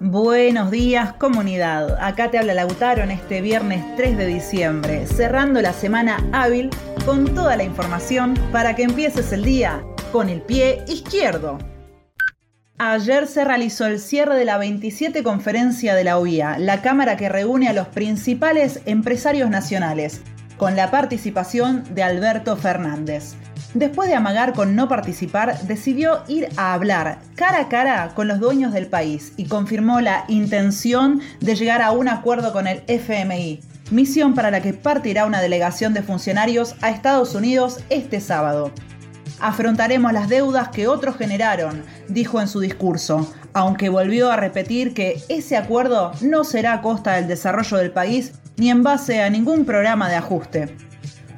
Buenos días comunidad, acá te habla Lautaro en este viernes 3 de diciembre, cerrando la semana hábil con toda la información para que empieces el día con el pie izquierdo. Ayer se realizó el cierre de la 27 conferencia de la OIA, la cámara que reúne a los principales empresarios nacionales, con la participación de Alberto Fernández. Después de amagar con no participar, decidió ir a hablar cara a cara con los dueños del país y confirmó la intención de llegar a un acuerdo con el FMI, misión para la que partirá una delegación de funcionarios a Estados Unidos este sábado. Afrontaremos las deudas que otros generaron, dijo en su discurso, aunque volvió a repetir que ese acuerdo no será a costa del desarrollo del país ni en base a ningún programa de ajuste.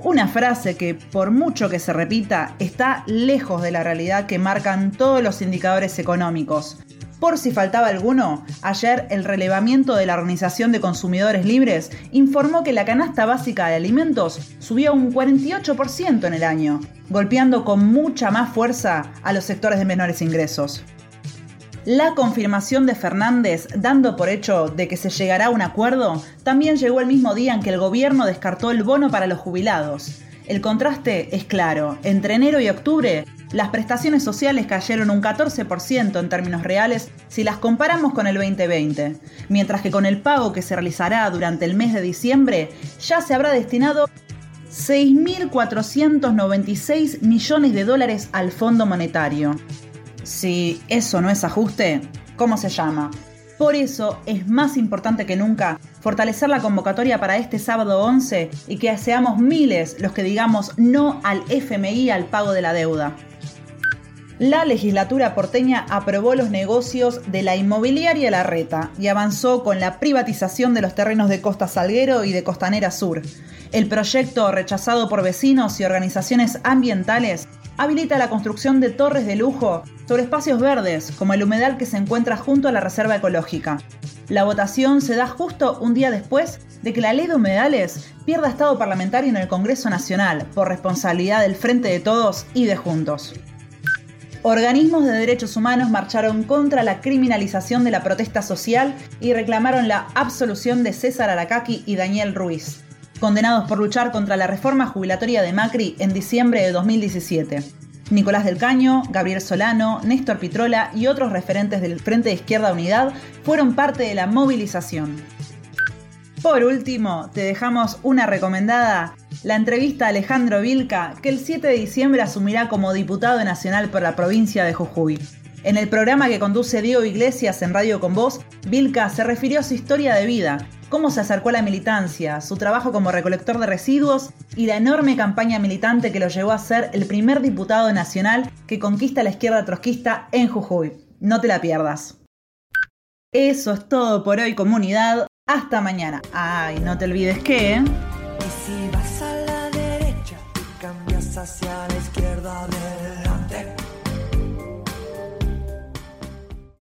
Una frase que, por mucho que se repita, está lejos de la realidad que marcan todos los indicadores económicos. Por si faltaba alguno, ayer el relevamiento de la Organización de Consumidores Libres informó que la canasta básica de alimentos subió un 48% en el año, golpeando con mucha más fuerza a los sectores de menores ingresos. La confirmación de Fernández, dando por hecho de que se llegará a un acuerdo, también llegó el mismo día en que el gobierno descartó el bono para los jubilados. El contraste es claro. Entre enero y octubre, las prestaciones sociales cayeron un 14% en términos reales si las comparamos con el 2020, mientras que con el pago que se realizará durante el mes de diciembre ya se habrá destinado 6.496 millones de dólares al Fondo Monetario. Si eso no es ajuste, ¿cómo se llama? Por eso es más importante que nunca fortalecer la convocatoria para este sábado 11 y que seamos miles los que digamos no al FMI al pago de la deuda. La legislatura porteña aprobó los negocios de la inmobiliaria La Reta y avanzó con la privatización de los terrenos de Costa Salguero y de Costanera Sur. El proyecto, rechazado por vecinos y organizaciones ambientales, habilita la construcción de torres de lujo sobre espacios verdes, como el humedal que se encuentra junto a la reserva ecológica. La votación se da justo un día después de que la ley de humedales pierda estado parlamentario en el Congreso Nacional por responsabilidad del Frente de Todos y de Juntos. Organismos de derechos humanos marcharon contra la criminalización de la protesta social y reclamaron la absolución de César Aracaki y Daniel Ruiz condenados por luchar contra la reforma jubilatoria de Macri en diciembre de 2017. Nicolás del Caño, Gabriel Solano, Néstor Pitrola y otros referentes del Frente de Izquierda Unidad fueron parte de la movilización. Por último, te dejamos una recomendada, la entrevista a Alejandro Vilca, que el 7 de diciembre asumirá como diputado nacional por la provincia de Jujuy. En el programa que conduce Diego Iglesias en Radio con Voz, Vilca se refirió a su historia de vida cómo se acercó a la militancia, su trabajo como recolector de residuos y la enorme campaña militante que lo llevó a ser el primer diputado nacional que conquista la izquierda trotskista en Jujuy. No te la pierdas. Eso es todo por hoy, comunidad. Hasta mañana. Ay, no te olvides que... Y si vas a la derecha, cambias hacia la izquierda.